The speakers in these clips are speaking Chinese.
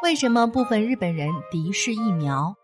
为什么部分日本人敌视疫苗？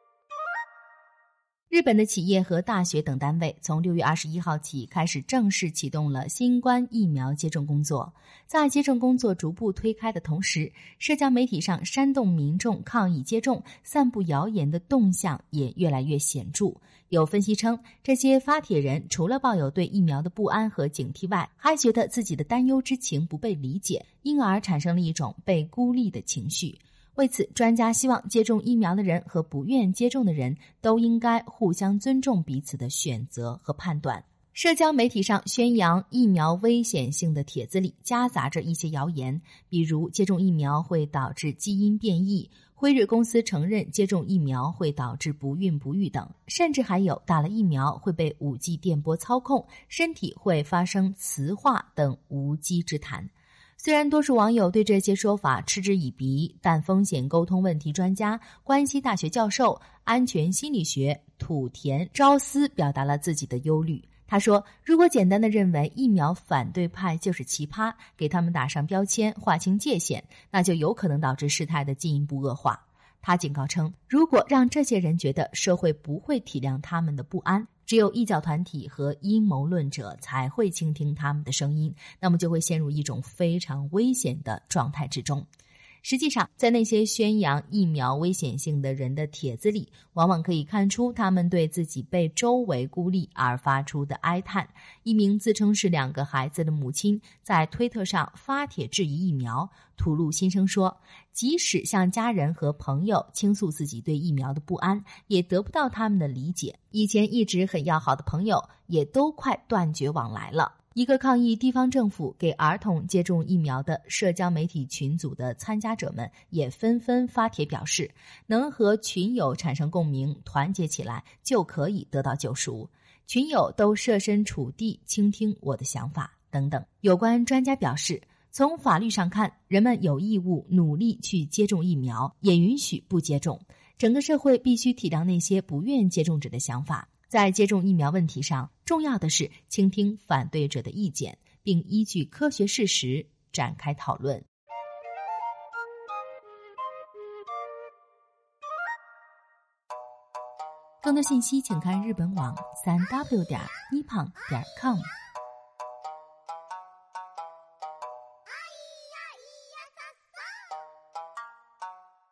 日本的企业和大学等单位从六月二十一号起开始正式启动了新冠疫苗接种工作。在接种工作逐步推开的同时，社交媒体上煽动民众抗议接种、散布谣言的动向也越来越显著。有分析称，这些发帖人除了抱有对疫苗的不安和警惕外，还觉得自己的担忧之情不被理解，因而产生了一种被孤立的情绪。为此，专家希望接种疫苗的人和不愿接种的人都应该互相尊重彼此的选择和判断。社交媒体上宣扬疫苗危险性的帖子里夹杂着一些谣言，比如接种疫苗会导致基因变异，辉瑞公司承认接种疫苗会导致不孕不育等，甚至还有打了疫苗会被五 G 电波操控，身体会发生磁化等无稽之谈。虽然多数网友对这些说法嗤之以鼻，但风险沟通问题专家、关西大学教授、安全心理学土田昭司表达了自己的忧虑。他说：“如果简单的认为疫苗反对派就是奇葩，给他们打上标签、划清界限，那就有可能导致事态的进一步恶化。”他警告称，如果让这些人觉得社会不会体谅他们的不安，只有异教团体和阴谋论者才会倾听他们的声音，那么就会陷入一种非常危险的状态之中。实际上，在那些宣扬疫苗危险性的人的帖子里，往往可以看出他们对自己被周围孤立而发出的哀叹。一名自称是两个孩子的母亲在推特上发帖质疑疫苗，吐露心声说：“即使向家人和朋友倾诉自己对疫苗的不安，也得不到他们的理解。以前一直很要好的朋友，也都快断绝往来了。”一个抗议地方政府给儿童接种疫苗的社交媒体群组的参加者们也纷纷发帖表示，能和群友产生共鸣，团结起来就可以得到救赎。群友都设身处地倾听我的想法等等。有关专家表示，从法律上看，人们有义务努力去接种疫苗，也允许不接种。整个社会必须体谅那些不愿接种者的想法。在接种疫苗问题上，重要的是倾听反对者的意见，并依据科学事实展开讨论。更多信息，请看日本网三 w 点 nippon 点 com。